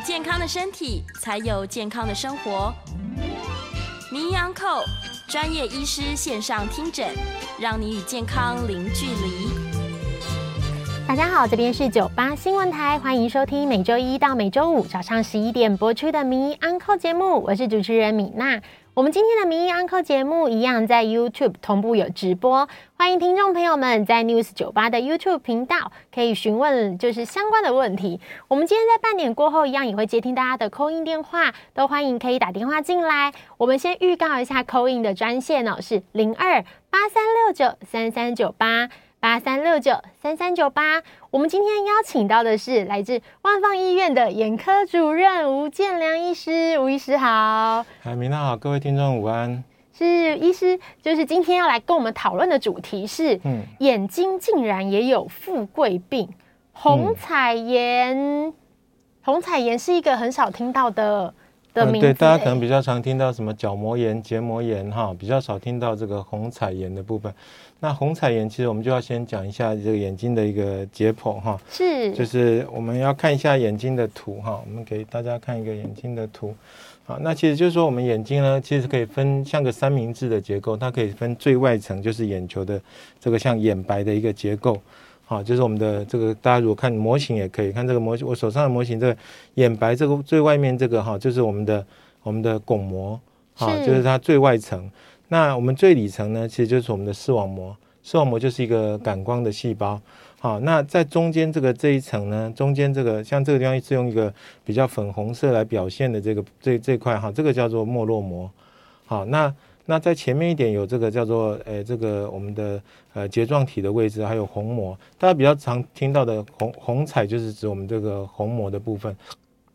健康的身体，才有健康的生活。名医安扣专业医师线上听诊，让你与健康零距离。大家好，这边是九八新闻台，欢迎收听每周一到每周五早上十一点播出的《名医安扣》节目，我是主持人米娜。我们今天的《名医安扣》节目一样在 YouTube 同步有直播，欢迎听众朋友们在 News 九八的 YouTube 频道可以询问就是相关的问题。我们今天在半点过后一样也会接听大家的 call in 电话，都欢迎可以打电话进来。我们先预告一下 call in 的专线哦，是零二八三六九三三九八。八三六九三三九八，我们今天邀请到的是来自万方医院的眼科主任吴建良医师，吴医师好。海，明娜好，各位听众午安。是医师，就是今天要来跟我们讨论的主题是，嗯，眼睛竟然也有富贵病，红彩炎。嗯、虹彩炎是一个很少听到的的名对，大家可能比较常听到什么角膜炎、结膜炎哈，比较少听到这个红彩炎的部分。那虹彩炎其实我们就要先讲一下这个眼睛的一个解剖哈，是，就是我们要看一下眼睛的图哈，我们给大家看一个眼睛的图，好，那其实就是说我们眼睛呢，其实可以分像个三明治的结构，它可以分最外层就是眼球的这个像眼白的一个结构，好，就是我们的这个大家如果看模型也可以看这个模型，我手上的模型这个眼白这个最外面这个哈，就是我们的我们的巩膜，好，就是它最外层。那我们最里层呢，其实就是我们的视网膜，视网膜就是一个感光的细胞。好，那在中间这个这一层呢，中间这个像这个地方是用一个比较粉红色来表现的这个这这块哈，这个叫做脉络膜。好，那那在前面一点有这个叫做呃这个我们的呃睫状体的位置，还有虹膜。大家比较常听到的虹虹彩就是指我们这个虹膜的部分，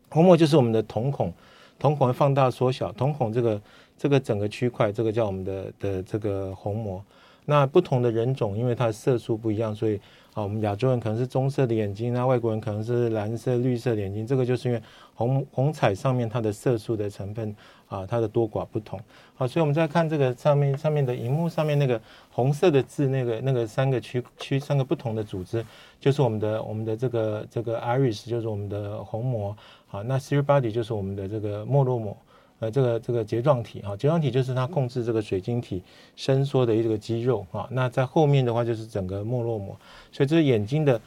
虹膜就是我们的瞳孔，瞳孔会放大缩小，瞳孔这个。这个整个区块，这个叫我们的的这个虹膜。那不同的人种，因为它的色素不一样，所以啊，我们亚洲人可能是棕色的眼睛，那外国人可能是蓝色、绿色的眼睛。这个就是因为虹虹彩上面它的色素的成分啊，它的多寡不同。好，所以我们再看这个上面上面的荧幕上面那个红色的字，那个那个三个区区三个不同的组织，就是我们的我们的这个这个 iris，就是我们的虹膜。好，那 ciliary body 就是我们的这个脉络膜。呃，这个这个睫状体哈，睫状体就是它控制这个水晶体伸缩的一个肌肉哈。那在后面的话就是整个脉络膜，所以这是眼睛的，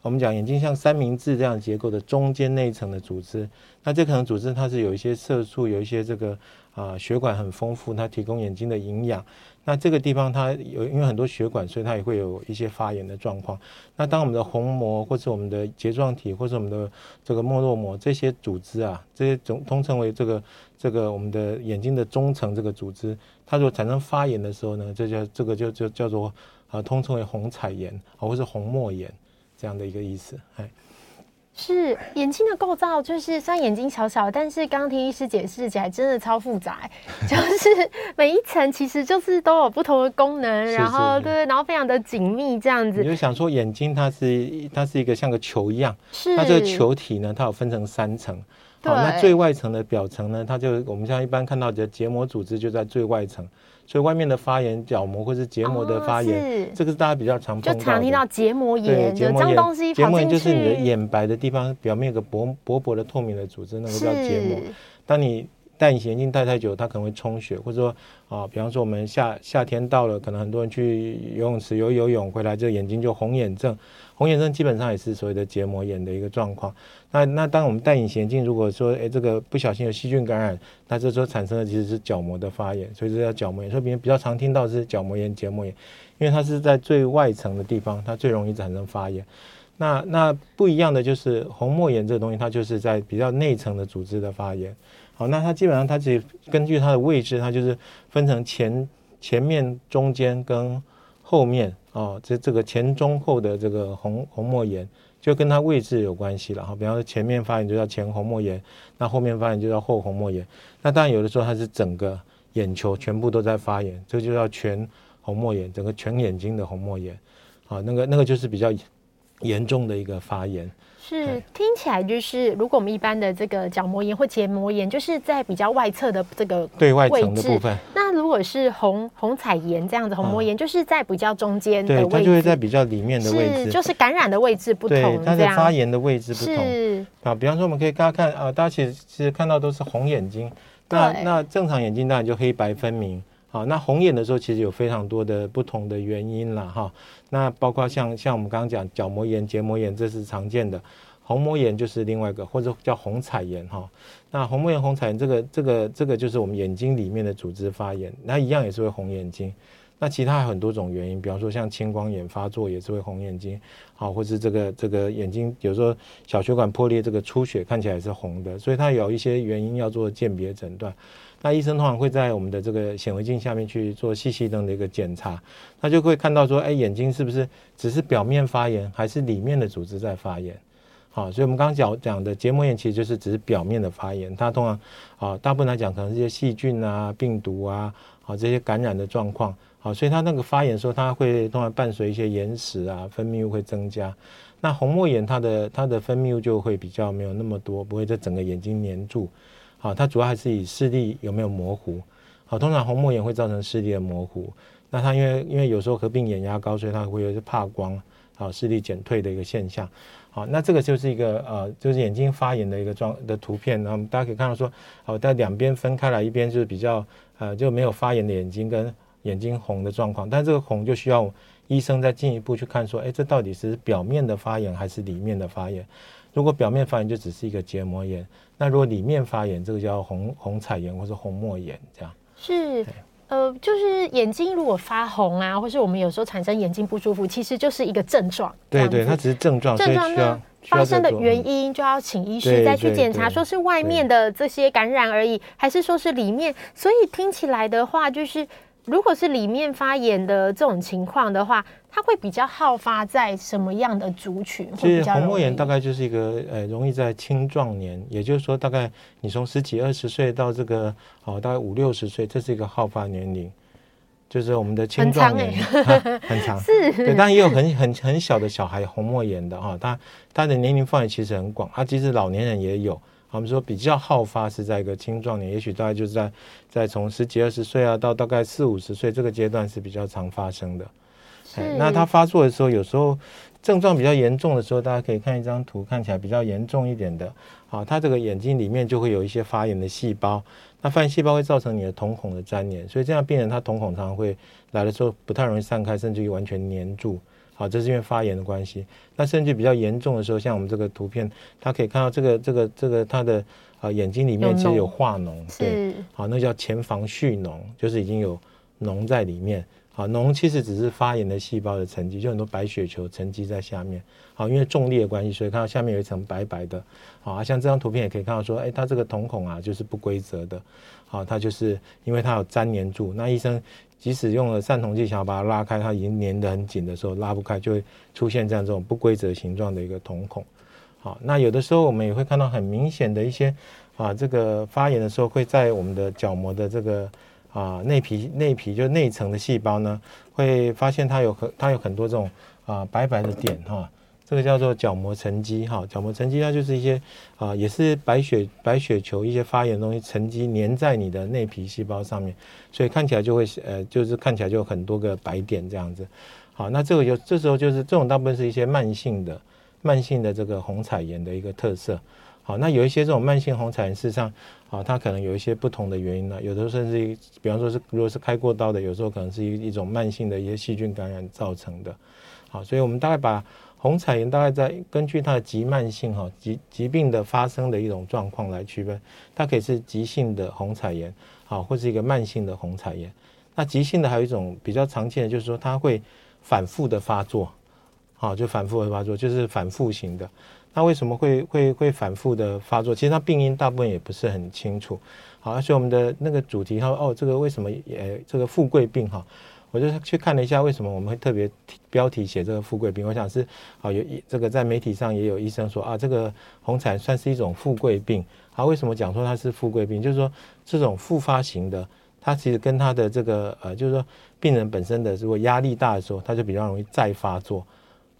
我们讲眼睛像三明治这样结构的中间那一层的组织。那这可能组织它是有一些色素，有一些这个啊血管很丰富，它提供眼睛的营养。那这个地方它有因为很多血管，所以它也会有一些发炎的状况。那当我们的虹膜或者我们的睫状体或者我们的这个脉络膜这些组织啊，这些总通称为这个这个我们的眼睛的中层这个组织，它如果产生发炎的时候呢，这叫这个就就叫做啊通称为虹彩炎啊或是虹膜炎这样的一个意思，哎。是眼睛的构造，就是虽然眼睛小小，但是刚刚听医师解释起来真的超复杂，就是每一层其实就是都有不同的功能，然后对，然后非常的紧密这样子。你就想说眼睛它是它是一个像个球一样，是它这个球体呢，它有分成三层，好，那最外层的表层呢，它就我们像一般看到的结膜组织就在最外层。所以外面的发炎角膜或是结膜的发炎，哦、这个是大家比较常碰到的。就常听到结膜炎，对，结膜炎。结膜炎就是你的眼白的地方表面有个薄薄薄的透明的组织，那个叫结膜。当你戴隐形眼镜戴太久，它可能会充血，或者说啊，比方说我们夏夏天到了，可能很多人去游泳池游游泳回来，这个眼睛就红眼症。红眼症基本上也是所谓的结膜炎的一个状况。那那当我们戴隐形眼镜，如果说哎这个不小心有细菌感染，那这时候产生的其实是角膜的发炎，所以这叫角膜炎。所以别人比较常听到是角膜炎、结膜炎，因为它是在最外层的地方，它最容易产生发炎。那那不一样的就是虹膜炎这个东西，它就是在比较内层的组织的发炎。那它基本上它只根据它的位置，它就是分成前前面、中间跟后面哦，这这个前中后的这个红红膜炎，就跟它位置有关系了哈。比方说前面发炎就叫前虹膜炎，那后面发炎就叫后虹膜炎。那当然有的时候它是整个眼球全部都在发炎，这就叫全虹膜炎，整个全眼睛的虹膜炎。啊，那个那个就是比较严重的一个发炎。是听起来就是，如果我们一般的这个角膜炎或结膜炎，就是在比较外侧的这个对外层的部分。那如果是红红彩炎这样子，红膜炎就是在比较中间的位置，对，它就会在比较里面的位置，是就是感染的位置不同，对，它的发炎的位置不同。是。啊，比方说我们可以大家看啊，大家其实其实看到都是红眼睛，那那正常眼睛当然就黑白分明。好，那红眼的时候其实有非常多的不同的原因了哈。那包括像像我们刚刚讲角膜炎、结膜炎，这是常见的。虹膜炎就是另外一个，或者叫虹彩炎哈。那虹膜炎、虹彩炎这个这个这个就是我们眼睛里面的组织发炎，那一样也是会红眼睛。那其他很多种原因，比方说像青光眼发作也是会红眼睛，好，或是这个这个眼睛有时候小血管破裂，这个出血看起来是红的，所以它有一些原因要做鉴别诊断。那医生通常会在我们的这个显微镜下面去做细细灯的一个检查，他就会看到说，哎，眼睛是不是只是表面发炎，还是里面的组织在发炎？好，所以我们刚刚讲讲的结膜炎其实就是只是表面的发炎，它通常啊，大部分来讲可能是一些细菌啊、病毒啊，好这些感染的状况，好，所以它那个发炎的时候，它会通常伴随一些眼屎啊，分泌物会增加。那虹膜炎它的它的分泌物就会比较没有那么多，不会在整个眼睛黏住。好，它主要还是以视力有没有模糊。好，通常虹膜炎会造成视力的模糊。那它因为因为有时候合并眼压高，所以它会有些怕光，好，视力减退的一个现象。好，那这个就是一个呃，就是眼睛发炎的一个状的图片。那么大家可以看到说，好，在两边分开来，一边就是比较呃就没有发炎的眼睛跟眼睛红的状况。但这个红就需要医生再进一步去看说，哎，这到底是表面的发炎还是里面的发炎？如果表面发炎就只是一个结膜炎，那如果里面发炎，这个叫红红彩炎或是虹膜炎，这样是呃，就是眼睛如果发红啊，或是我们有时候产生眼睛不舒服，其实就是一个症状。对对，它只是症状，症状呢发生的原因就要请医师再去检查，说是外面的这些感染而已，还是说是里面？所以听起来的话，就是。如果是里面发炎的这种情况的话，它会比较好发在什么样的族群？其实红膜炎大概就是一个呃，容易在青壮年，也就是说，大概你从十几二十岁到这个哦，大概五六十岁，这是一个好发年龄，就是我们的青壮年 很长，是，对，但也有很很很小的小孩红膜炎的哈，他他的年龄范围其实很广，啊，其实老年人也有。我们说比较好发是在一个青壮年，也许大概就是在在从十几二十岁啊到大概四五十岁这个阶段是比较常发生的。哎，那它发作的时候，有时候症状比较严重的时候，大家可以看一张图，看起来比较严重一点的，啊，它这个眼睛里面就会有一些发炎的细胞，那发炎细胞会造成你的瞳孔的粘连，所以这样病人他瞳孔常常会来的时候不太容易散开，甚至于完全粘住。好，这是因为发炎的关系。那甚至比较严重的时候，像我们这个图片，它可以看到这个这个这个它的啊、呃、眼睛里面其实有化脓，对，好，那叫前房蓄脓，就是已经有脓在里面。好，脓其实只是发炎的细胞的沉积，就很多白血球沉积在下面。好，因为重力的关系，所以看到下面有一层白白的。好，像这张图片也可以看到说，哎，它这个瞳孔啊就是不规则的。好，它就是因为它有粘连住，那医生。即使用了散瞳剂想要把它拉开，它已经粘得很紧的时候，拉不开，就会出现这样这种不规则形状的一个瞳孔。好，那有的时候我们也会看到很明显的一些啊，这个发炎的时候会在我们的角膜的这个啊内皮内皮就内层的细胞呢，会发现它有很它有很多这种啊白白的点哈。这个叫做角膜沉积哈，角膜沉积它就是一些啊，也是白血白血球一些发炎的东西沉积粘在你的内皮细胞上面，所以看起来就会呃，就是看起来就有很多个白点这样子。好，那这个就这时候就是这种大部分是一些慢性的慢性的这个虹彩炎的一个特色。好，那有一些这种慢性虹彩炎，事实上啊，它可能有一些不同的原因呢，有的甚至，比方说是如果是开过刀的，有时候可能是一一种慢性的一些细菌感染造成的。好，所以我们大概把。虹彩炎大概在根据它的急慢性哈疾疾病的发生的一种状况来区分，它可以是急性的虹彩炎，好，或是一个慢性的虹彩炎。那急性的还有一种比较常见的，就是说它会反复的发作，好，就反复的发作，就是反复型的。那为什么会会会反复的发作？其实它病因大部分也不是很清楚。好，而且我们的那个主题，它说哦，这个为什么呃这个富贵病哈？我就去看了一下，为什么我们会特别标题写这个富贵病？我想是啊，有一这个在媒体上也有医生说啊，这个红彩算是一种富贵病。啊，为什么讲说它是富贵病？就是说这种复发型的，它其实跟它的这个呃，就是说病人本身的如果压力大的时候，它就比较容易再发作。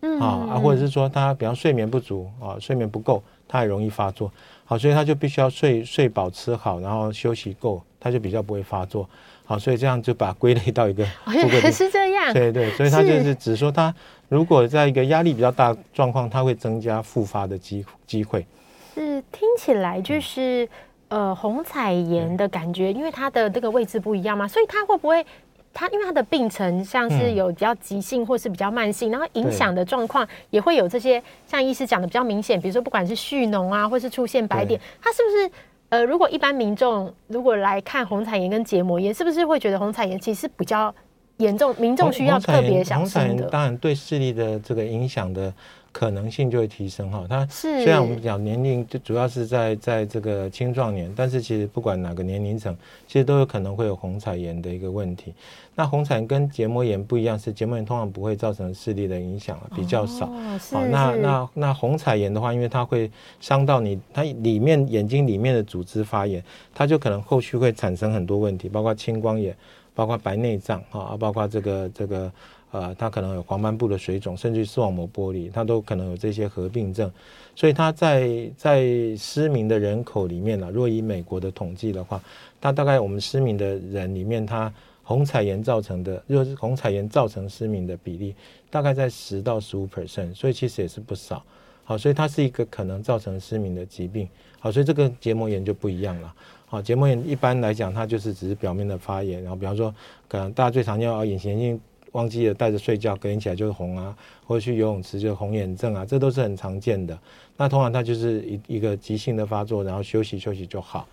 嗯啊啊，或者是说他比方睡眠不足啊，睡眠不够，他也容易发作。好，所以他就必须要睡睡饱吃好，然后休息够，他就比较不会发作。好，所以这样就把归类到一个 富贵病。原来是这样。对对，所以他就是只说他如果在一个压力比较大状况，他会增加复发的机机会。是听起来就是、嗯、呃红彩炎的感觉，因为它的这个位置不一样嘛，所以它会不会它因为它的病程像是有比较急性或是比较慢性，嗯、然后影响的状况也会有这些像医师讲的比较明显，比如说不管是蓄脓啊，或是出现白点，它是不是？呃，如果一般民众如果来看红彩炎跟结膜炎，是不是会觉得红彩炎其实比较严重？民众需要特别小心的。红彩炎当然对视力的这个影响的可能性就会提升哈。它虽然我们讲年龄就主要是在在这个青壮年，但是其实不管哪个年龄层，其实都有可能会有红彩炎的一个问题。那红彩炎跟结膜炎不一样，是结膜炎通常不会造成视力的影响，比较少。哦、好，那那那红彩炎的话，因为它会伤到你，它里面眼睛里面的组织发炎，它就可能后续会产生很多问题，包括青光眼，包括白内障啊，包括这个这个呃，它可能有黄斑部的水肿，甚至视网膜剥离，它都可能有这些合并症。所以它在在失明的人口里面呢，若以美国的统计的话，它大概我们失明的人里面，它红彩炎造成的，若是红彩炎造成失明的比例，大概在十到十五 percent，所以其实也是不少。好，所以它是一个可能造成失明的疾病。好，所以这个结膜炎就不一样了。好，结膜炎一般来讲，它就是只是表面的发炎，然后比方说，可能大家最常见啊，隐形眼镜忘记了带着睡觉，隔天起来就是红啊，或者去游泳池就红眼症啊，这都是很常见的。那通常它就是一一个急性的发作，然后休息休息就好。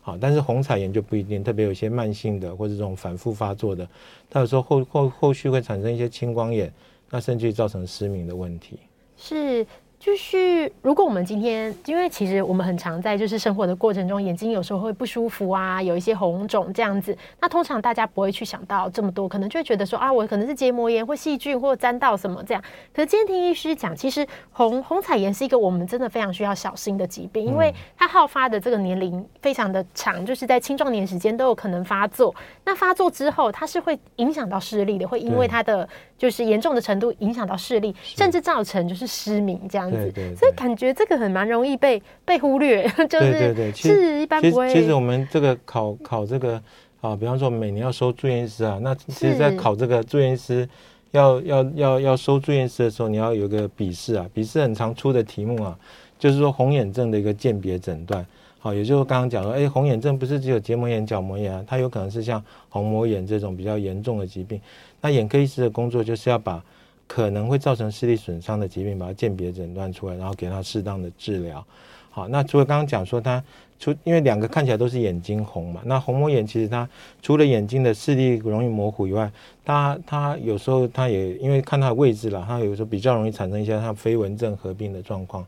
好，但是红彩炎就不一定，特别有些慢性的或者这种反复发作的，它有时候后后后续会产生一些青光眼，那甚至造成失明的问题。是。就是如果我们今天，因为其实我们很常在就是生活的过程中，眼睛有时候会不舒服啊，有一些红肿这样子。那通常大家不会去想到这么多，可能就会觉得说啊，我可能是结膜炎或细菌或沾到什么这样。可是今天听医师讲，其实红红彩炎是一个我们真的非常需要小心的疾病，因为它好发的这个年龄非常的长，就是在青壮年时间都有可能发作。那发作之后，它是会影响到视力的，会因为它的就是严重的程度影响到视力，甚至造成就是失明这样子。对，对，对，所以感觉这个很蛮容易被被忽略，就是对对对，是一般不会。其实我们这个考考这个啊，比方说每年要收住院医师啊，那其实在考这个住院医师要要要要收住院医师的时候，你要有个笔试啊，笔试很常出的题目啊，就是说红眼症的一个鉴别诊断。好，也就是刚刚讲说，哎，红眼症不是只有结膜炎、角膜炎啊，它有可能是像虹膜炎这种比较严重的疾病。那眼科医师的工作就是要把。可能会造成视力损伤的疾病，把它鉴别诊断出来，然后给他适当的治疗。好，那除了刚刚讲说他除，因为两个看起来都是眼睛红嘛，那虹膜炎其实它除了眼睛的视力容易模糊以外，它它有时候它也因为看它的位置了，它有时候比较容易产生一些像飞蚊症合并的状况。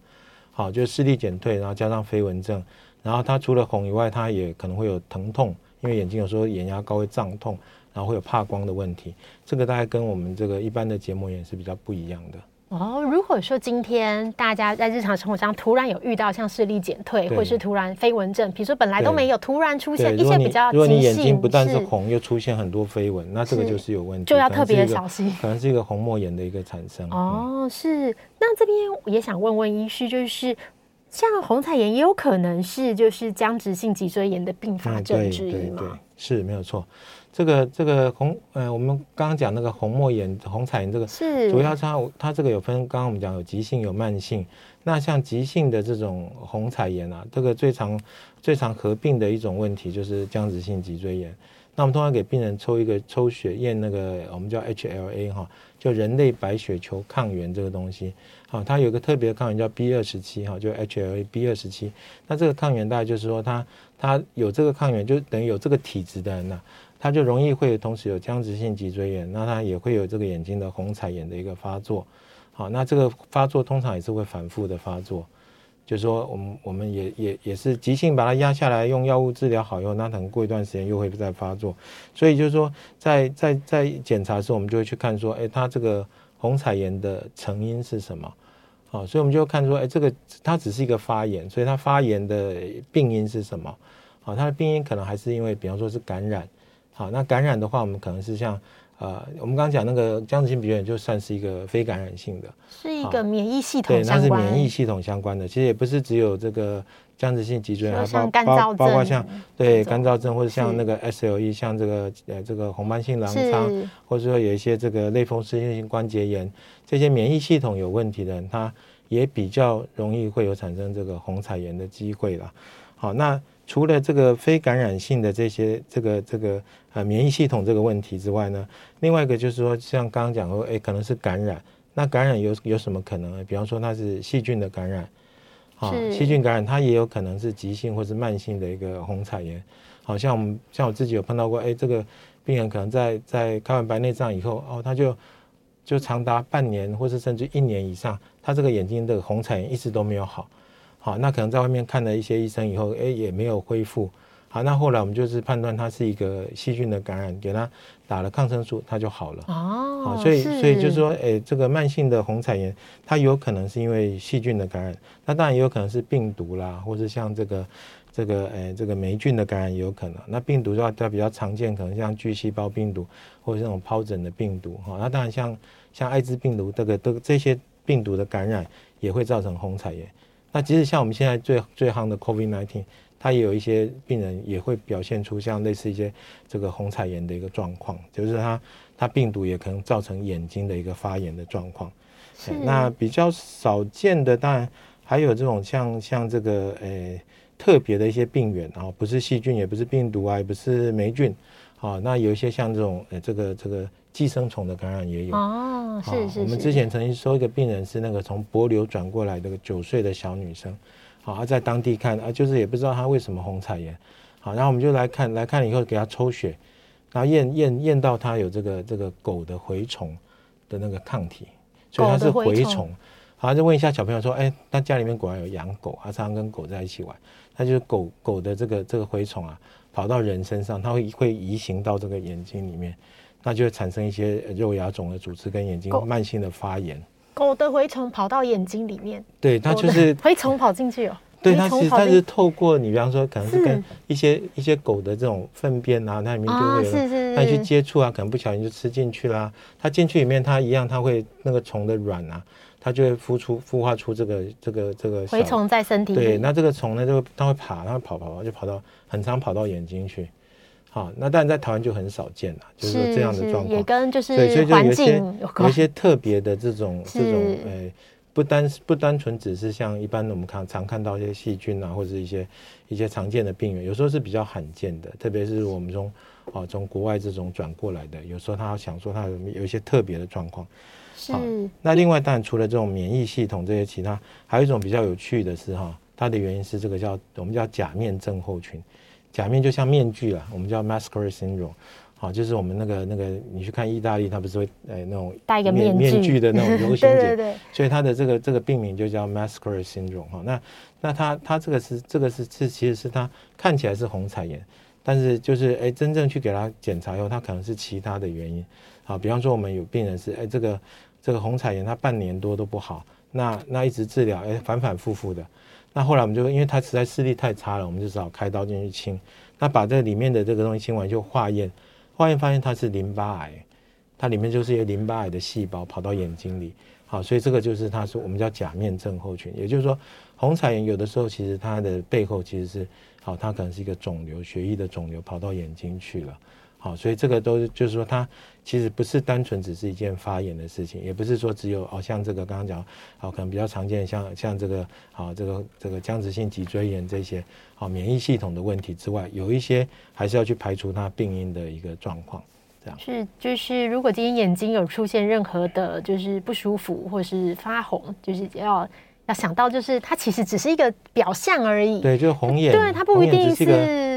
好，就是视力减退，然后加上飞蚊症，然后它除了红以外，它也可能会有疼痛，因为眼睛有时候眼压高会胀痛。然后会有怕光的问题，这个大概跟我们这个一般的结膜炎是比较不一样的。哦，如果说今天大家在日常生活上突然有遇到像视力减退，或是突然飞蚊症，比如说本来都没有，突然出现一些比较如果你眼睛不但是红，又出现很多飞蚊，那这个就是有问题，就要特别小心，可能是一个虹膜炎的一个产生。哦，是。那这边也想问问医师，就是像红彩炎也有可能是就是僵直性脊椎炎的并发症之一吗？对对对，是没有错。这个这个红，呃，我们刚刚讲那个红膜炎、红彩炎，这个是主要它它这个有分，刚刚我们讲有急性有慢性。那像急性的这种红彩炎啊，这个最常最常合并的一种问题就是僵直性脊椎炎。那我们通常给病人抽一个抽血验那个我们叫 HLA 哈，就人类白血球抗原这个东西。好，它有个特别的抗原叫 B 二十七哈，就 HLA B 二十七。那这个抗原大概就是说它它有这个抗原，就等于有这个体质的人呐、啊。它就容易会同时有僵直性脊椎炎，那它也会有这个眼睛的红彩炎的一个发作。好，那这个发作通常也是会反复的发作。就是说我们我们也也也是急性把它压下来，用药物治疗好以后，那可能过一段时间又会再发作。所以就是说在在在检查的时候，我们就会去看说，哎，它这个虹彩炎的成因是什么？好，所以我们就看说，哎，这个它只是一个发炎，所以它发炎的病因是什么？好，它的病因可能还是因为，比方说是感染。好，那感染的话，我们可能是像呃，我们刚刚讲那个僵直性鼻炎，就算是一个非感染性的，是一个免疫系统对，它是免疫系统相关的。其实也不是只有这个僵直性脊椎炎，还包包包括像对干燥症或者像那个 SLE，像这个呃这个红斑性狼疮，或者说有一些这个类风湿性关节炎。这些免疫系统有问题的人，他也比较容易会有产生这个红彩炎的机会了。好，那除了这个非感染性的这些这个这个呃免疫系统这个问题之外呢，另外一个就是说，像刚刚讲说，哎，可能是感染。那感染有有什么可能呢？比方说它是细菌的感染，啊，细菌感染它也有可能是急性或是慢性的一个红彩炎。好像我们像我自己有碰到过，哎，这个病人可能在在开完白内障以后，哦，他就。就长达半年，或是甚至一年以上，他这个眼睛的红彩炎一直都没有好，好，那可能在外面看了一些医生以后，哎，也没有恢复，好，那后来我们就是判断它是一个细菌的感染，给它打了抗生素，它就好了。哦，好，所以所以就是说，哎，这个慢性的红彩炎，它有可能是因为细菌的感染，那当然也有可能是病毒啦，或者像这个。这个诶，这个霉菌的感染也有可能。那病毒的话，它比较常见，可能像巨细胞病毒或者这种疱疹的病毒哈。那当然像像艾滋病毒这个都这些病毒的感染也会造成红彩炎。那即使像我们现在最最夯的 COVID-19，它也有一些病人也会表现出像类似一些这个虹彩炎的一个状况，就是它它病毒也可能造成眼睛的一个发炎的状况。是。那比较少见的，当然还有这种像像这个呃。特别的一些病原啊，不是细菌，也不是病毒啊，也不是霉菌，啊，那有一些像这种呃，这个这个寄生虫的感染也有。哦，是是是。我们之前曾经收一个病人，是那个从柏流转过来的九岁的小女生，好，她在当地看啊，就是也不知道她为什么红彩炎，好，然后我们就来看来看以后给她抽血，然后验验验到她有这个这个狗的蛔虫的那个抗体，所以她是蛔虫。好，就问一下小朋友说，哎，他家里面果然有养狗，他常常跟狗在一起玩。他就是狗狗的这个这个蛔虫啊，跑到人身上，它会会移行到这个眼睛里面，那就会产生一些肉芽肿的组织跟眼睛慢性的发炎。狗的蛔虫跑到眼睛里面，对，它就是 蛔虫跑进去哦。对，它其实它是透过你，比方说可能是跟一些一些狗的这种粪便啊，它里面就会有，是是是，那你去接触啊，可能不小心就吃进去啦。它进去里面，它一样，它会那个虫的卵啊。它就会孵出孵化出这个这个这个蛔虫在身体里。对，那这个虫呢，就它会爬，它会跑跑跑，就跑到很常跑到眼睛去。好，那当然在台湾就很少见了，就是说这样的状况。也跟就是对，所以就有一些有，些特别的这种这种诶、欸，不单不单纯只是像一般的我们看常看到一些细菌啊，或者一些一些常见的病原，有时候是比较罕见的，特别是我们从啊从国外这种转过来的，有时候他想说他有有一些特别的状况。是，那另外当然除了这种免疫系统这些其他，还有一种比较有趣的是哈，它的原因是这个叫我们叫假面症候群，假面就像面具啦，我们叫 masquerade syndrome，好，就是我们那个那个你去看意大利，它不是会诶那种戴一个面面具的那种游行 节，对对对，所以它的这个这个病名就叫 masquerade syndrome 哈，那那它它这个是这个是是其实是它看起来是红彩炎，但是就是诶真正去给它检查以后，它可能是其他的原因，好，比方说我们有病人是诶这个。这个红彩炎，它半年多都不好，那那一直治疗，哎，反反复复的。那后来我们就，因为他实在视力太差了，我们就只好开刀进去清。那把这里面的这个东西清完，就化验，化验发现它是淋巴癌，它里面就是一个淋巴癌的细胞跑到眼睛里。好，所以这个就是他说我们叫假面症候群，也就是说，红彩炎有的时候其实它的背后其实是，好，它可能是一个肿瘤，血液的肿瘤跑到眼睛去了。好，所以这个都就是说，它其实不是单纯只是一件发炎的事情，也不是说只有哦，像这个刚刚讲，好，可能比较常见，像像这个好，这个这个僵直性脊椎炎这些，好，免疫系统的问题之外，有一些还是要去排除它病因的一个状况，这样是就是如果今天眼睛有出现任何的，就是不舒服或是发红，就是要。要想到，就是它其实只是一个表象而已。对，就是红眼。对，它不一定是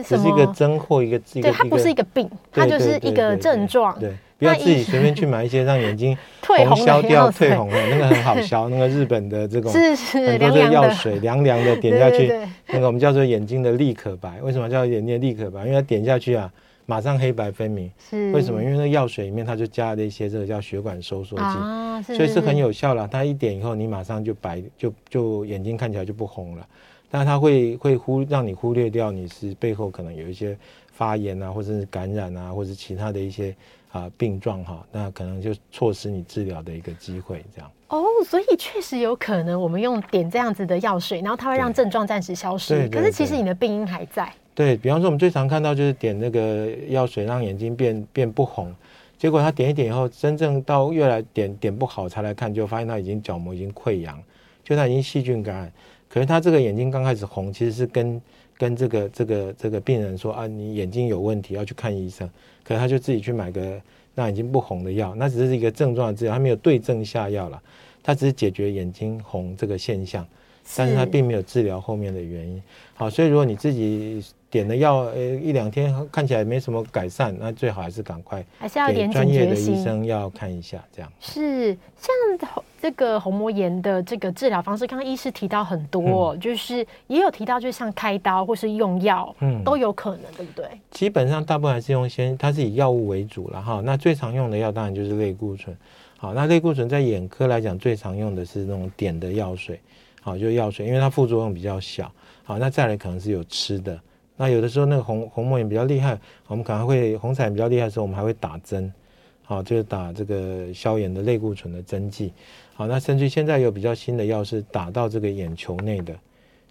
什么。一个针或一个。对，它不是一个病，它就是一个症状。对，不要自己随便去买一些让眼睛红消掉、退红的，那个很好 消。那个日本的这种是是很多的药水，凉凉的 点下去，那个我们叫做眼睛的立可白。为什么叫眼睛的立可白？因为它点下去啊，马上黑白分明。是为什么？因为那药水里面它就加了一些这个叫血管收缩剂，啊、所以是很有效了。它一点以后，你马上就白，就就眼睛看起来就不红了。但是它会会忽让你忽略掉你是背后可能有一些发炎啊，或者是感染啊，或者是其他的一些啊病状哈，那可能就错失你治疗的一个机会这样。哦，所以确实有可能我们用点这样子的药水，然后它会让症状暂时消失，对对对对，可是其实你的病因还在。对，比方说，我们最常看到就是点那个药水让眼睛变变不红，结果他点一点以后，真正到越来点点不好才来看，就发现他已经角膜已经溃疡，就他已经细菌感染。可是他这个眼睛刚开始红，其实是跟跟这个这个这个病人说啊，你眼睛有问题要去看医生。可是他就自己去买个让眼睛不红的药，那只是一个症状的治疗，他没有对症下药了，他只是解决眼睛红这个现象，但是他并没有治疗后面的原因。好，所以如果你自己。点了药，呃，一两天看起来没什么改善，那最好还是赶快还是要点专业的医生要看一下，这样是像这个虹膜炎的这个治疗方式，刚刚医师提到很多，嗯、就是也有提到，就像开刀或是用药，嗯，都有可能，对不对？基本上大部分还是用先，它是以药物为主了哈。那最常用的药当然就是类固醇，好，那类固醇在眼科来讲最常用的是那种点的药水，好，就是药水，因为它副作用比较小，好，那再来可能是有吃的。那有的时候那个红红膜炎比较厉害，我们可能会红彩炎比较厉害的时候，我们还会打针，好，就是打这个消炎的类固醇的针剂，好，那甚至现在有比较新的药是打到这个眼球内的，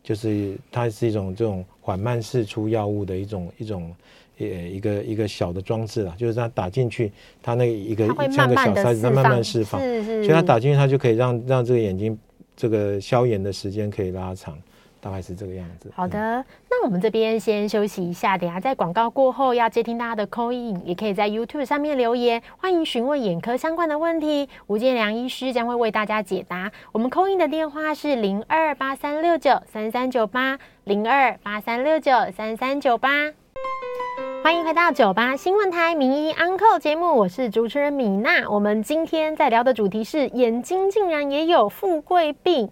就是它是一种这种缓慢释出药物的一种一种呃一个一个小的装置啦，就是它打进去，它那一个像个小塞子，它慢慢释放，所以它打进去，它就可以让让这个眼睛这个消炎的时间可以拉长。大概是这个样子。好的，嗯、那我们这边先休息一下，等下在广告过后要接听大家的 call in，也可以在 YouTube 上面留言，欢迎询问眼科相关的问题，吴建良医师将会为大家解答。我们 call in 的电话是零二八三六九三三九八零二八三六九三三九八。欢迎回到九八新闻台名医 Uncle 节目，我是主持人米娜。我们今天在聊的主题是眼睛竟然也有富贵病。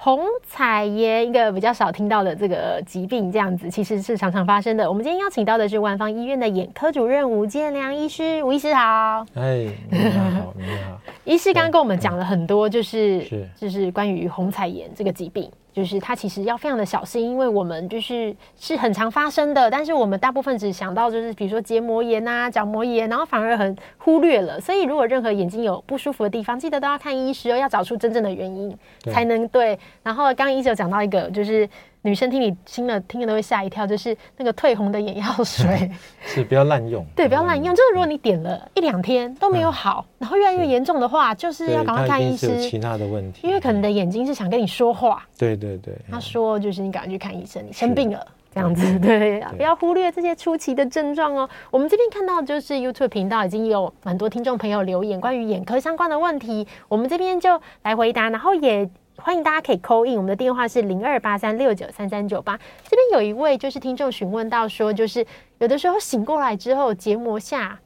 虹彩炎，一个比较少听到的这个疾病，这样子其实是常常发生的。我们今天邀请到的是万方医院的眼科主任吴建良医师，吴医师好。哎，你好，你好。医师刚刚跟我们讲了很多，就是是就是关于红彩炎这个疾病。就是它其实要非常的小心，因为我们就是是很常发生的，但是我们大部分只想到就是比如说结膜炎啊、角膜炎，然后反而很忽略了。所以如果任何眼睛有不舒服的地方，记得都要看医师哦，要找出真正的原因才能对。然后刚刚医师有讲到一个就是。女生听你听了听了都会吓一跳，就是那个退红的眼药水，是不要滥用。对，不要滥用。就是如果你点了一两天都没有好，嗯、然后越来越严重的话，就是要赶快看医师。其他的问题，因为可能你的眼睛是想跟你说话。对对对。他说就是你赶快去看医生，你生病了这样子。对，对，不要忽略这些初期的症状哦。我们这边看到就是 YouTube 频道已经有蛮多听众朋友留言关于眼科相关的问题，我们这边就来回答，然后也。欢迎大家可以 call in，我们的电话是零二八三六九三三九八。这边有一位就是听众询问到说，就是有的时候醒过来之后，结膜下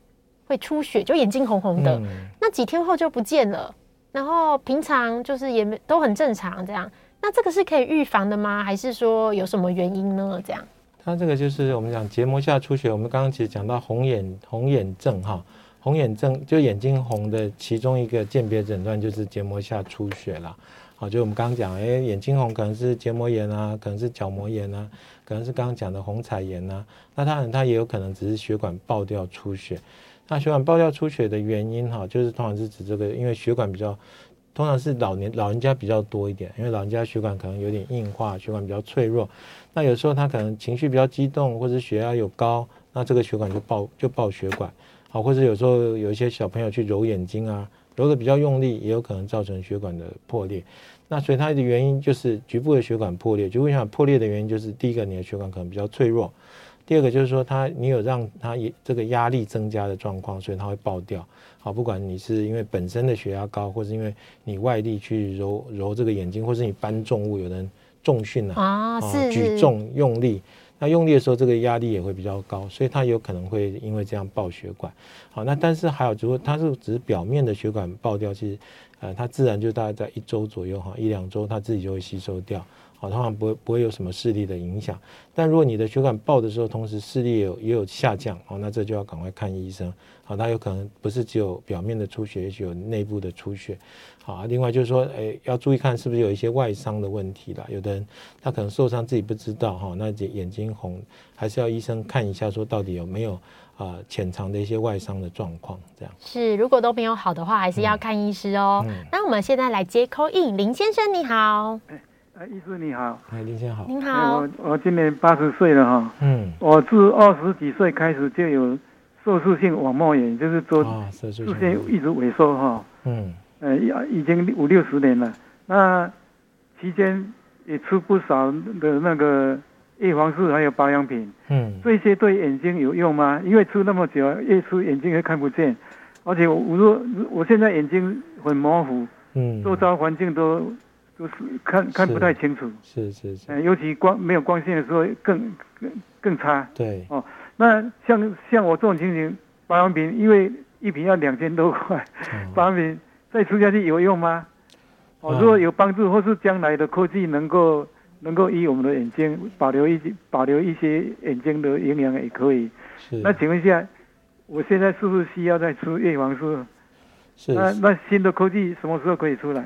会出血，就眼睛红红的，嗯、那几天后就不见了，然后平常就是也没都很正常这样。那这个是可以预防的吗？还是说有什么原因呢？这样？它这个就是我们讲结膜下出血，我们刚刚其实讲到红眼红眼症哈，红眼症就眼睛红的其中一个鉴别诊断就是结膜下出血了。好，就我们刚刚讲，哎，眼睛红可能是结膜炎啊，可能是角膜炎啊，可能是刚刚讲的虹彩炎啊。那当然，它也有可能只是血管爆掉出血。那血管爆掉出血的原因，哈，就是通常是指这个，因为血管比较，通常是老年老人家比较多一点，因为老人家血管可能有点硬化，血管比较脆弱。那有时候他可能情绪比较激动，或者血压有高，那这个血管就爆就爆血管。好，或者有时候有一些小朋友去揉眼睛啊，揉得比较用力，也有可能造成血管的破裂。那所以它的原因就是局部的血管破裂，局部血管破裂的原因就是第一个，你的血管可能比较脆弱；第二个就是说它你有让它这个压力增加的状况，所以它会爆掉。好，不管你是因为本身的血压高，或是因为你外力去揉揉这个眼睛，或是你搬重物，有人重训啊，啊，举重用力，那用力的时候，这个压力也会比较高，所以它有可能会因为这样爆血管。好，那但是还有，如果它是只是表面的血管爆掉，其实呃，它自然就大概在一周左右哈，一两周它自己就会吸收掉。好，通常不会不会有什么视力的影响。但如果你的血管爆的时候，同时视力也有也有下降，哦，那这就要赶快看医生。好，它有可能不是只有表面的出血，也许有内部的出血。好，另外就是说，诶，要注意看是不是有一些外伤的问题啦。有的人他可能受伤自己不知道哈，那眼睛红，还是要医生看一下，说到底有没有啊潜藏的一些外伤的状况。这样是，如果都没有好的话，还是要看医师哦。嗯嗯、那我们现在来接 call in，林先生你好。哎医师你好，哎，林先生好，您好。我我今年八十岁了哈，嗯，我自二十几岁开始就有色素性网膜炎，就是说视线一直萎缩哈，嗯，呃，已经五六十年了。那期间也吃不少的那个叶黄素还有保养品，嗯，这些对眼睛有用吗？因为吃那么久，越吃眼睛也看不见，而且我说我现在眼睛很模糊，嗯，周遭环境都。都是看看不太清楚，是是是，嗯，尤其光没有光线的时候更更更差。对。哦，那像像我这种情形，保养品因为一瓶要两千多块，嗯、保养品再吃下去有用吗？哦，如果有帮助，或是将来的科技能够能够以我们的眼睛，保留一些保留一些眼睛的营养也可以。是。那请问一下，我现在是不是需要再吃叶黄素？是。那那新的科技什么时候可以出来？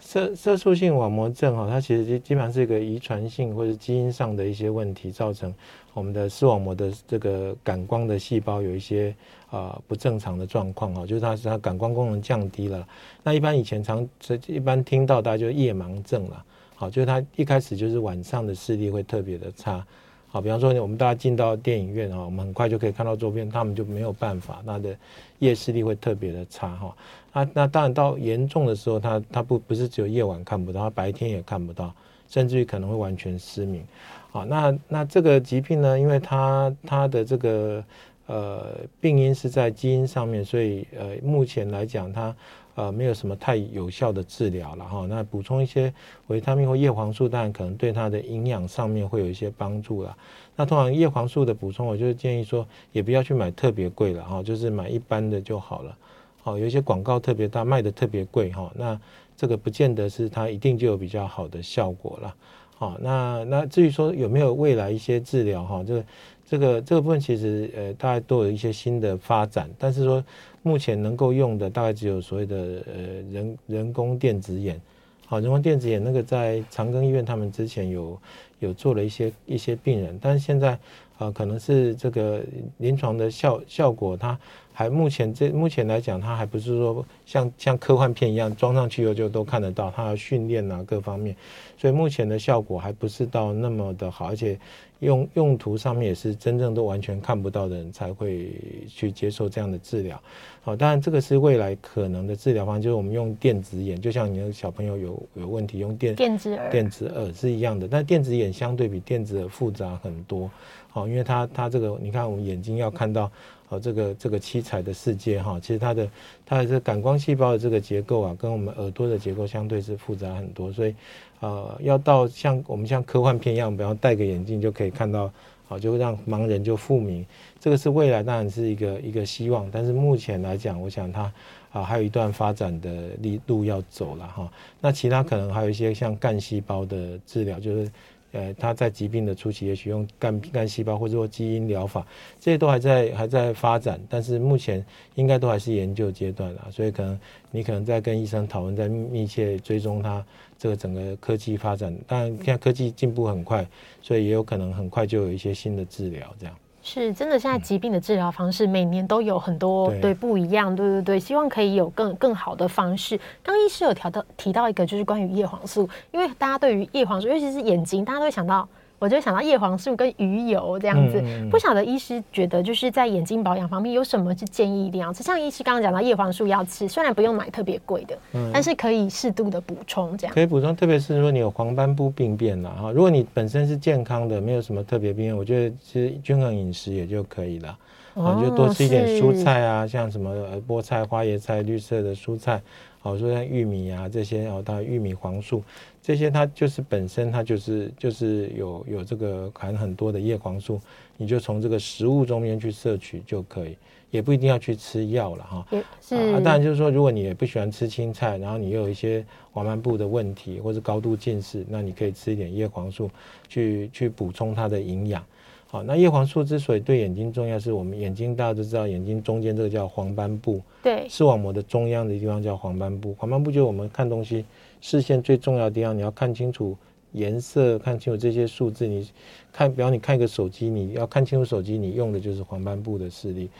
色色素性网膜症哈，它其实基基本上是一个遗传性或者基因上的一些问题，造成我们的视网膜的这个感光的细胞有一些啊、呃、不正常的状况哈，就是它是它感光功能降低了。那一般以前常一般听到大家就夜盲症了，好，就是他一开始就是晚上的视力会特别的差。好，比方说我们大家进到电影院啊，我们很快就可以看到周边，他们就没有办法，他的夜视力会特别的差哈。那那当然到严重的时候，他他不不是只有夜晚看不到，他白天也看不到，甚至于可能会完全失明。好，那那这个疾病呢，因为它它的这个呃病因是在基因上面，所以呃目前来讲它。呃，没有什么太有效的治疗了哈。那补充一些维他命或叶黄素，当然可能对它的营养上面会有一些帮助了。那通常叶黄素的补充，我就建议说，也不要去买特别贵了哈，就是买一般的就好了。好，有一些广告特别大，卖的特别贵哈，那这个不见得是它一定就有比较好的效果了。好，那那至于说有没有未来一些治疗哈，这个这个这个部分其实呃，大家都有一些新的发展，但是说。目前能够用的大概只有所谓的呃人人工电子眼，好，人工电子眼那个在长庚医院他们之前有有做了一些一些病人，但是现在啊、呃、可能是这个临床的效效果，它还目前这目前来讲，它还不是说像像科幻片一样装上去以后就都看得到，它要训练啊各方面，所以目前的效果还不是到那么的好，而且。用用途上面也是真正都完全看不到的人才会去接受这样的治疗，好，当然这个是未来可能的治疗方案，就是我们用电子眼，就像你的小朋友有有问题用电电子耳电子耳是一样的，但电子眼相对比电子耳复杂很多，好，因为它它这个你看我们眼睛要看到。哦，这个这个七彩的世界哈，其实它的它的这感光细胞的这个结构啊，跟我们耳朵的结构相对是复杂很多，所以呃，要到像我们像科幻片一样，比方戴个眼镜就可以看到，好，就会让盲人就复明，这个是未来当然是一个一个希望，但是目前来讲，我想它啊还有一段发展的路要走了哈。那其他可能还有一些像干细胞的治疗，就是。呃，他在疾病的初期，也许用干干细胞或者说基因疗法，这些都还在还在发展，但是目前应该都还是研究阶段啦，所以可能你可能在跟医生讨论，在密切追踪他这个整个科技发展。当然，现在科技进步很快，所以也有可能很快就有一些新的治疗这样。是真的，现在疾病的治疗方式每年都有很多对不一样，对对对，希望可以有更更好的方式。刚医师有提到提到一个，就是关于叶黄素，因为大家对于叶黄素，尤其是眼睛，大家都会想到。我就想到叶黄素跟鱼油这样子，不晓得医师觉得就是在眼睛保养方面有什么是建议一定要吃？像医师刚刚讲到叶黄素要吃，虽然不用买特别贵的，但是可以适度的补充这样。可以补充，特别是如果你有黄斑部病变了哈，如果你本身是健康的，没有什么特别病变，我觉得其实均衡饮食也就可以了。啊，就多吃一点蔬菜啊，像什么菠菜、花椰菜、绿色的蔬菜。好说像玉米啊这些哦，它玉米黄素这些它就是本身它就是就是有有这个含很多的叶黄素，你就从这个食物中间去摄取就可以。也不一定要去吃药了哈，是啊，当然就是说，如果你也不喜欢吃青菜，然后你又有一些黄斑部的问题或者高度近视，那你可以吃一点叶黄素去去补充它的营养。好，那叶黄素之所以对眼睛重要，是我们眼睛大家都知道，眼睛中间这个叫黄斑部，对，视网膜的中央的地方叫黄斑部。黄斑部就是我们看东西视线最重要的地方，你要看清楚颜色，看清楚这些数字。你看，比方你看一个手机，你要看清楚手机，你用的就是黄斑部的视力。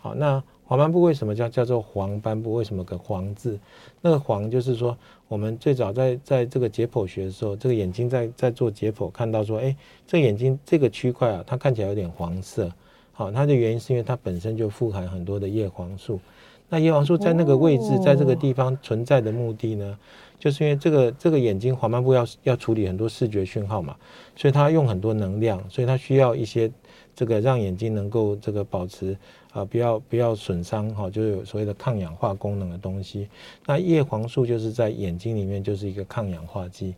好，那黄斑部为什么叫叫做黄斑部？为什么个黄字？那个黄就是说，我们最早在在这个解剖学的时候，这个眼睛在在做解剖，看到说，哎，这眼睛这个区块啊，它看起来有点黄色。好，它的原因是因为它本身就富含很多的叶黄素。那叶黄素在那个位置，在这个地方存在的目的呢，就是因为这个这个眼睛黄斑部要要处理很多视觉讯号嘛，所以它用很多能量，所以它需要一些这个让眼睛能够这个保持。啊，不要不要损伤哈，就是有所谓的抗氧化功能的东西。那叶黄素就是在眼睛里面就是一个抗氧化剂，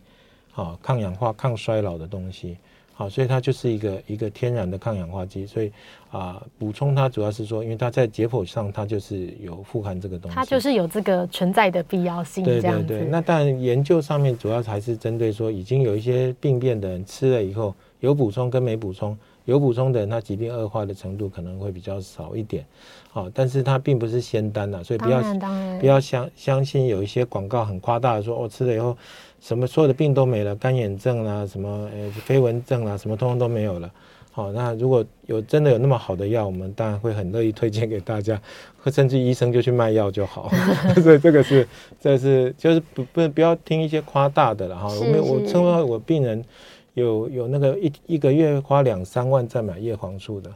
啊，抗氧化、抗衰老的东西。好，所以它就是一个一个天然的抗氧化剂。所以啊，补充它主要是说，因为它在解剖上它就是有富含这个东西，它就是有这个存在的必要性。对对对。那当然研究上面主要还是针对说，已经有一些病变的人吃了以后有补充跟没补充。有补充的人，他疾病恶化的程度可能会比较少一点，好，但是它并不是仙丹呐，所以不要不要相相信有一些广告很夸大的说，哦，吃了以后什么所有的病都没了，干眼症啦，什么呃飞蚊症啦，什么通通都没有了，好，那如果有真的有那么好的药，我们当然会很乐意推荐给大家，或甚至医生就去卖药就好，所以这个是这是就是不不不要听一些夸大的了哈，我们我称为我病人。有有那个一一个月花两三万在买叶黄素的，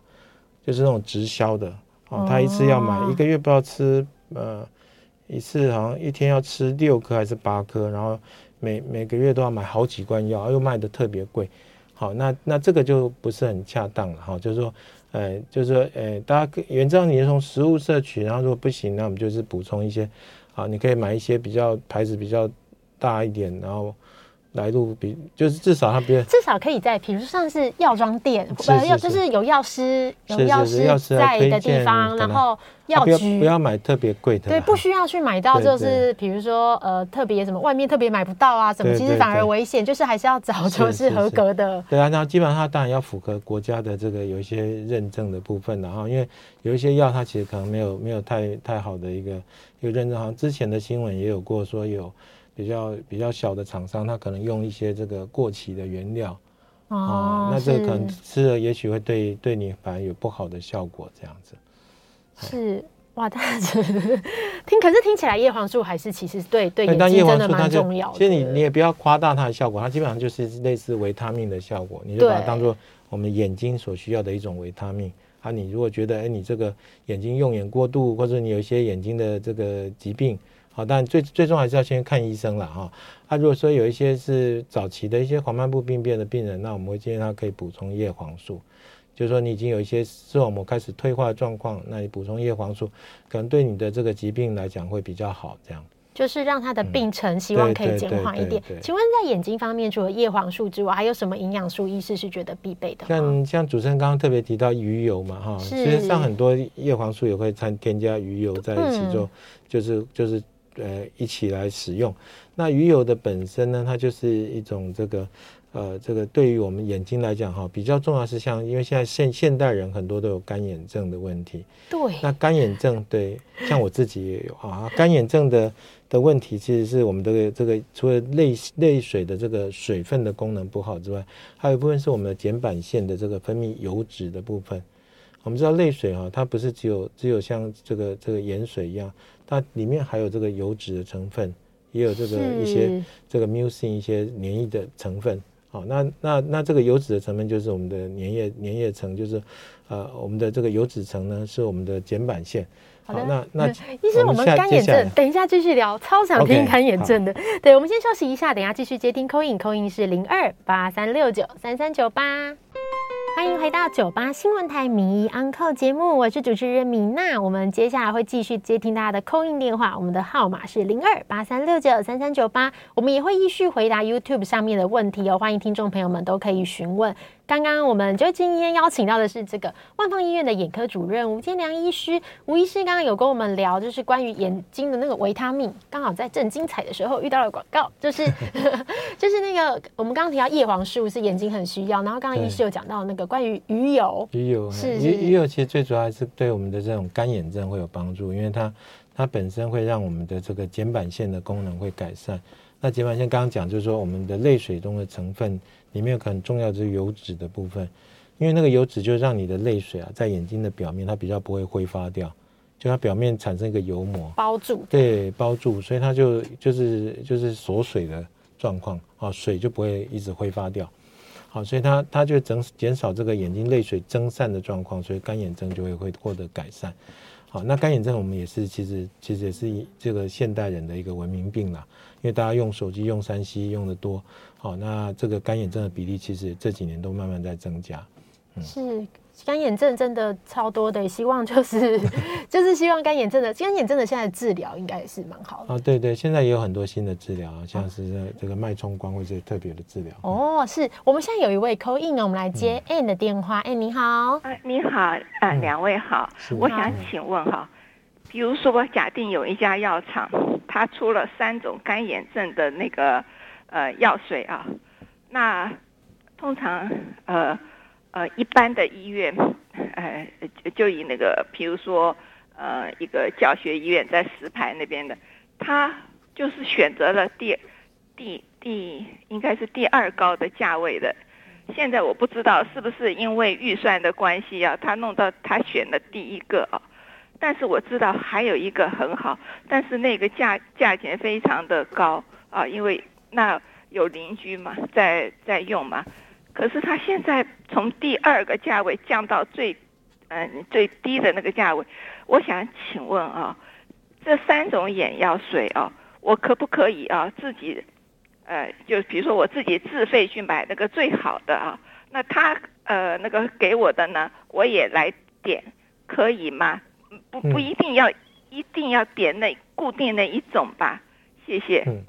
就是那种直销的哦，他一次要买一个月不知道吃呃一次好像一天要吃六颗还是八颗，然后每每个月都要买好几罐药，又卖的特别贵，好，那那这个就不是很恰当了哈，就是说，呃，就是说，呃，大家原则上你从食物摄取，然后如果不行，那我们就是补充一些，好，你可以买一些比较牌子比较大一点，然后。来路比就是至少它别至少可以在，比如说像是药妆店，呃，要就是有药师有药师在的地方，然后药局不要买特别贵的，对，不需要去买到就是比如说呃特别什么外面特别买不到啊什么，其实反而危险，就是还是要找就是合格的。对啊，然后基本上它当然要符合国家的这个有一些认证的部分，然后因为有一些药它其实可能没有没有太太好的一个一个认证，好像之前的新闻也有过说有。比较比较小的厂商，他可能用一些这个过期的原料，哦，哦，那这个可能吃了，也许会对对你反而有不好的效果，这样子。是哇，但是听，可是听起来叶黄素还是其实对对眼睛真的蛮重要的。其实你你也不要夸大它的效果，它基本上就是类似维他命的效果，你就把它当做我们眼睛所需要的一种维他命。啊，你如果觉得哎，你这个眼睛用眼过度，或者你有一些眼睛的这个疾病。好，但最最终还是要先看医生了哈。啊，如果说有一些是早期的一些黄斑部病变的病人，那我们会建议他可以补充叶黄素。就是说你已经有一些视网膜开始退化的状况，那你补充叶黄素，可能对你的这个疾病来讲会比较好。这样就是让他的病程希望可以减缓一点。请问在眼睛方面，除了叶黄素之外，还有什么营养素医师是觉得必备的？像像主持人刚刚特别提到鱼油嘛，哈，其实像很多叶黄素也会掺添加鱼油在一起做，嗯，就是就是。呃，一起来使用。那鱼油的本身呢，它就是一种这个，呃，这个对于我们眼睛来讲哈，比较重要是像，因为现在现现代人很多都有干眼症的问题。对。那干眼症，对，像我自己也有啊。干眼症的的问题，其实是我们的这个除了泪泪水的这个水分的功能不好之外，还有一部分是我们的睑板腺的这个分泌油脂的部分。我们知道泪水哈，它不是只有只有像这个这个盐水一样。它里面还有这个油脂的成分，也有这个一些这个 mucin 一些粘液的成分。好，那那那这个油脂的成分就是我们的粘液粘液层，就是呃我们的这个油脂层呢是我们的睑板腺。好，好那那医生，我们干眼症，等一下继续聊，超想听干眼症的。Okay, 对，我们先休息一下，等一下继续接听 call in，call in 是零二八三六九三三九八。欢迎回到九八新闻台名医 Uncle 节目，我是主持人米娜。我们接下来会继续接听大家的扣印电话，我们的号码是零二八三六九三三九八。我们也会继续回答 YouTube 上面的问题哦，欢迎听众朋友们都可以询问。刚刚我们就今天邀请到的是这个万芳医院的眼科主任吴建良医师。吴医师刚刚有跟我们聊，就是关于眼睛的那个维他命，刚好在正精彩的时候遇到了广告，就是 就是那个我们刚刚提到叶黄素是眼睛很需要，然后刚刚医师有讲到那个关于鱼油，鱼油是鱼鱼油其实最主要还是对我们的这种干眼症会有帮助，因为它它本身会让我们的这个睑板腺的功能会改善。那瞼板像刚刚讲就是说我们的泪水中的成分。里面有很重要的是油脂的部分，因为那个油脂就让你的泪水啊，在眼睛的表面，它比较不会挥发掉，就它表面产生一个油膜包住，对，包住，所以它就就是就是锁水的状况啊，水就不会一直挥发掉，好，所以它它就整减少这个眼睛泪水蒸散的状况，所以干眼症就会会获得改善。好，那干眼症我们也是其实其实也是这个现代人的一个文明病啦，因为大家用手机用三 C 用的多。好，那这个干眼症的比例其实这几年都慢慢在增加。嗯、是干眼症真的超多的，希望就是 就是希望干眼症的干眼症的现在治疗应该也是蛮好的。啊，对对，现在也有很多新的治疗，像是这个脉冲光或者特别的治疗。哦，是我们现在有一位 call in 呢，我们来接 Ann 的电话。Ann 你好，啊你好，啊两位好，我想请问哈，比如说假定有一家药厂，他出了三种干眼症的那个。呃，药水啊，那通常呃呃一般的医院，呃就以那个，比如说呃一个教学医院在石牌那边的，他就是选择了第第第应该是第二高的价位的。现在我不知道是不是因为预算的关系啊，他弄到他选了第一个啊，但是我知道还有一个很好，但是那个价价钱非常的高啊，因为。那有邻居嘛，在在用嘛？可是他现在从第二个价位降到最，嗯，最低的那个价位。我想请问啊，这三种眼药水啊，我可不可以啊自己，呃，就比如说我自己自费去买那个最好的啊？那他呃那个给我的呢，我也来点，可以吗？不不一定要、嗯、一定要点那固定那一种吧？谢谢。嗯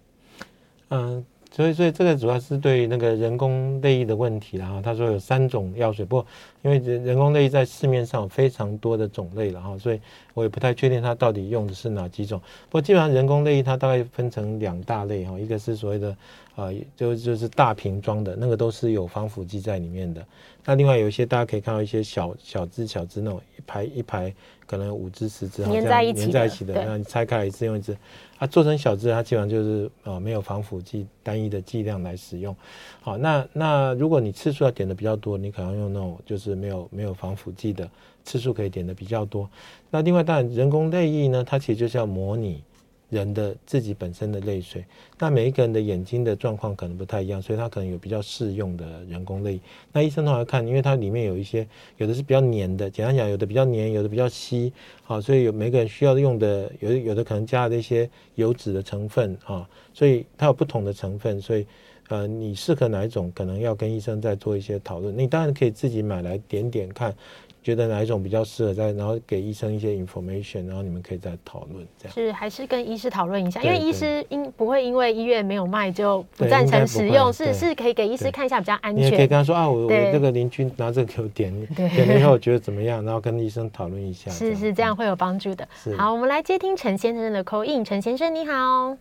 嗯，所以所以这个主要是对那个人工泪液的问题了哈。他说有三种药水，不过因为人人工泪液在市面上有非常多的种类了哈，所以我也不太确定它到底用的是哪几种。不过基本上人工泪液它大概分成两大类哈，一个是所谓的呃就就是大瓶装的那个都是有防腐剂在里面的。那另外有一些大家可以看到一些小小支小支那种一排一排。可能五支十支粘在一起，粘在一起的，那你拆开来一次用一次。它做成小支，它基本上就是呃没有防腐剂，单一的剂量来使用。好，那那如果你次数要点的比较多，你可能用那种就是没有没有防腐剂的，次数可以点的比较多。那另外当然人工泪液呢，它其实就是要模拟。人的自己本身的泪水，那每一个人的眼睛的状况可能不太一样，所以它可能有比较适用的人工泪。那医生的话看，因为它里面有一些，有的是比较黏的，简单讲，有的比较黏，有的比较稀，好，所以有每个人需要用的，有有的可能加了一些油脂的成分啊，所以它有不同的成分，所以呃，你适合哪一种，可能要跟医生再做一些讨论。你当然可以自己买来点点看。觉得哪一种比较适合再，然后给医生一些 information，然后你们可以再讨论这样。是还是跟医师讨论一下，因为医师因不会因为医院没有卖就不赞成使用，是是可以给医师看一下比较安全。你也可以跟他说啊，我我这个邻居拿这个给我点，点了以后我觉得怎么样，然后跟医生讨论一下。是是这样会有帮助的。好，我们来接听陈先生的 call in，陈先生你好。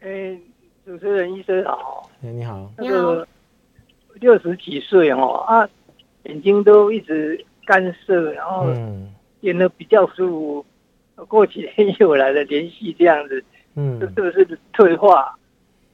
哎、欸，主持人医生好。你好。那个六十几岁哦啊，眼睛都一直。干涩，然后眼的比较舒服，嗯、过几天又来了连续这样子，嗯，这是不是退化？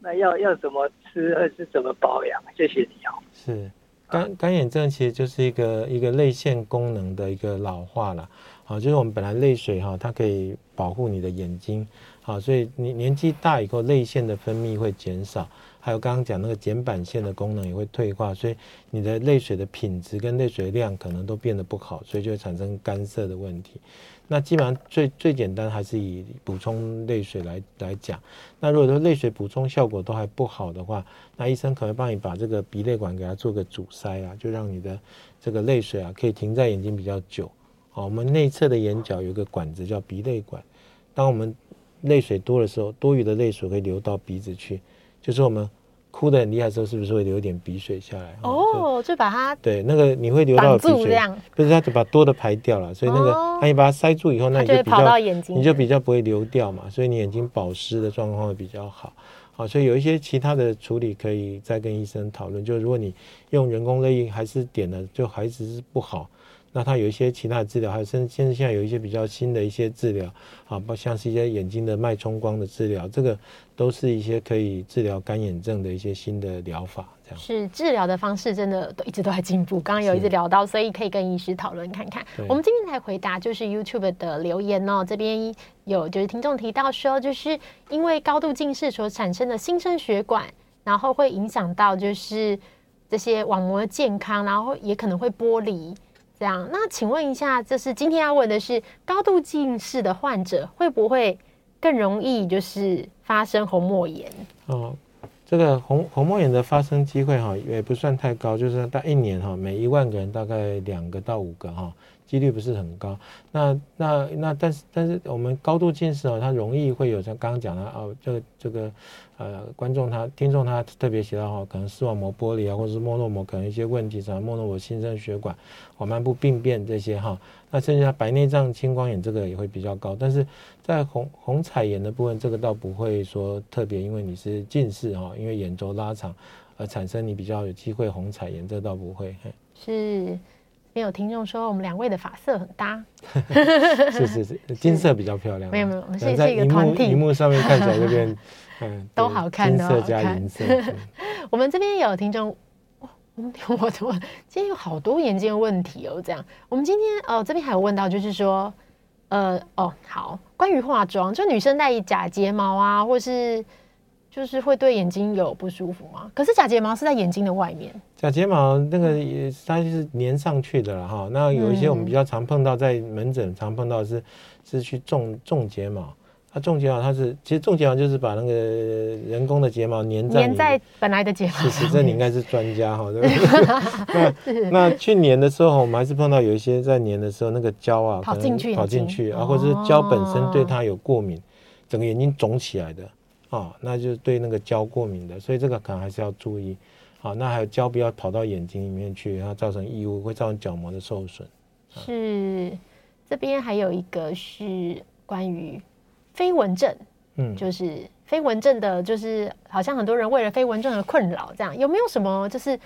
那要要怎么吃，还是怎么保养？谢谢你哦。是干干眼症其实就是一个一个泪腺功能的一个老化了，好，就是我们本来泪水哈，它可以保护你的眼睛。啊，所以你年纪大以后，泪腺的分泌会减少，还有刚刚讲那个睑板腺的功能也会退化，所以你的泪水的品质跟泪水量可能都变得不好，所以就会产生干涩的问题。那基本上最最简单还是以补充泪水来来讲。那如果说泪水补充效果都还不好的话，那医生可能帮你把这个鼻泪管给它做个阻塞啊，就让你的这个泪水啊可以停在眼睛比较久。好，我们内侧的眼角有个管子叫鼻泪管，当我们泪水多的时候，多余的泪水会流到鼻子去，就是我们哭得很厉害的时候，是不是会流一点鼻水下来？哦，就，把它对那个你会流到鼻水，不是它就把多的排掉了，所以那个那你把它塞住以后，那你就比较你就比较不会流掉嘛，所以你眼睛保湿的状况会比较好。好，所以有一些其他的处理可以再跟医生讨论。就如果你用人工泪液还是点了，就还是是不好。那它有一些其他的治疗，还有甚至现在有一些比较新的一些治疗，啊，不像是一些眼睛的脉冲光的治疗，这个都是一些可以治疗干眼症的一些新的疗法。这样是治疗的方式真的都一直都在进步。刚刚有一直聊到，所以可以跟医师讨论看看。我们今天来回答就是 YouTube 的留言哦，这边有就是听众提到说，就是因为高度近视所产生的新生血管，然后会影响到就是这些网膜的健康，然后也可能会剥离。这样，那请问一下，就是今天要问的是，高度近视的患者会不会更容易就是发生虹膜炎？哦，这个虹虹膜炎的发生机会哈也不算太高，就是大一年哈每一万个人大概两个到五个哈。几率不是很高，那那那，但是但是我们高度近视哦，它容易会有像刚刚讲的哦，这个这个呃，观众他听众他特别写到哈，可能视网膜剥离啊，或者是莫诺膜可能一些问题，什么莫诺膜新生血管、缓慢部病变这些哈，那甚至他白内障、青光眼这个也会比较高，但是在红红彩眼的部分，这个倒不会说特别，因为你是近视哈，因为眼轴拉长而产生你比较有机会红彩炎，这倒不会。是。没有听众说我们两位的发色很搭，是 是是，金色比较漂亮。没有没有，我们是是一个团体。荧幕上面看起来这边，嗯，都好看，金色加银色。我们这边有听众，我我我今天有好多眼睛的问题哦，这样。我们今天哦这边还有问到，就是说，呃哦好，关于化妆，就女生戴假睫毛啊，或是。就是会对眼睛有不舒服吗？可是假睫毛是在眼睛的外面。假睫毛那个也它就是粘上去的了哈。那有一些我们比较常碰到，在门诊常碰到的是是去种种睫毛。它种睫毛它是其实种睫毛就是把那个人工的睫毛粘在粘在本来的睫毛。其实这你应该是专家哈。那那去粘的时候，我们还是碰到有一些在粘的时候那个胶啊跑进去跑进去啊，或者是胶本身对它有过敏，整个眼睛肿起来的。哦，那就是对那个胶过敏的，所以这个可能还是要注意。好，那还有胶不要跑到眼睛里面去，然后造成异物，会造成角膜的受损。是，这边还有一个是关于飞蚊症，嗯，就是飞蚊症的，就是好像很多人为了飞蚊症而困扰，这样有没有什么就是？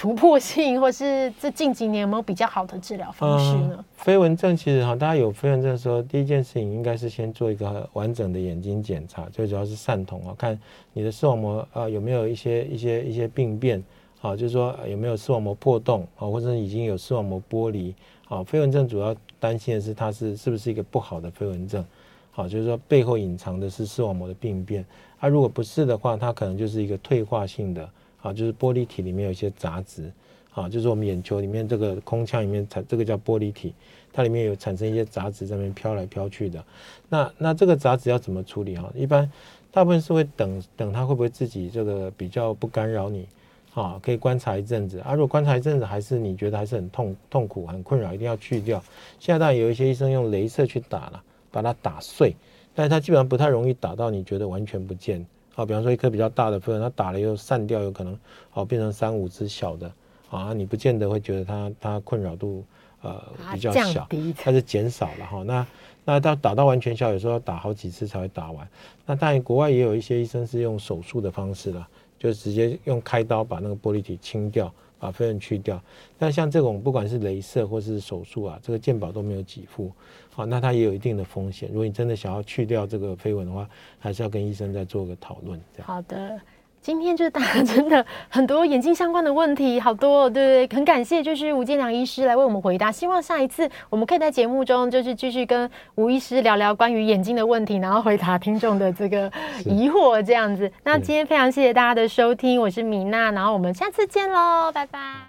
突破性，或是这近几年有没有比较好的治疗方式呢？嗯、飞蚊症其实哈，大家有飞蚊症的时候，第一件事情应该是先做一个完整的眼睛检查，最主要是散瞳啊，看你的视网膜啊有没有一些一些一些病变，好，就是说有没有视网膜破洞啊，或者已经有视网膜剥离。好，飞蚊症主要担心的是它是是不是一个不好的飞蚊症，好，就是说背后隐藏的是视网膜的病变。啊、如果不是的话，它可能就是一个退化性的。啊，就是玻璃体里面有一些杂质，啊，就是我们眼球里面这个空腔里面产这个叫玻璃体，它里面有产生一些杂质在那边飘来飘去的。那那这个杂质要怎么处理啊？一般大部分是会等等它会不会自己这个比较不干扰你，啊，可以观察一阵子。啊，如果观察一阵子还是你觉得还是很痛痛苦很困扰，一定要去掉。现在当然有一些医生用镭射去打了，把它打碎，但是它基本上不太容易打到你觉得完全不见。啊，比方说一颗比较大的飞蚊，它打了又散掉，有可能哦变成三五只小的啊，你不见得会觉得它它困扰度呃比较小，它是减少了哈。那那到打到完全消，有时候要打好几次才会打完。那当然国外也有一些医生是用手术的方式了，就直接用开刀把那个玻璃体清掉。把飞蚊去掉，但像这种不管是镭射或是手术啊，这个健保都没有给付，好，那它也有一定的风险。如果你真的想要去掉这个飞蚊的话，还是要跟医生再做个讨论。这样。好的，今天就是大家真的很多眼睛相关的问题，好多对不对，很感谢就是吴建良医师来为我们回答。希望下一次我们可以在节目中就是继续跟吴医师聊聊关于眼睛的问题，然后回答听众的这个疑惑这样子。那今天非常谢谢大家的收听，我是米娜，然后我们下次见喽，拜拜。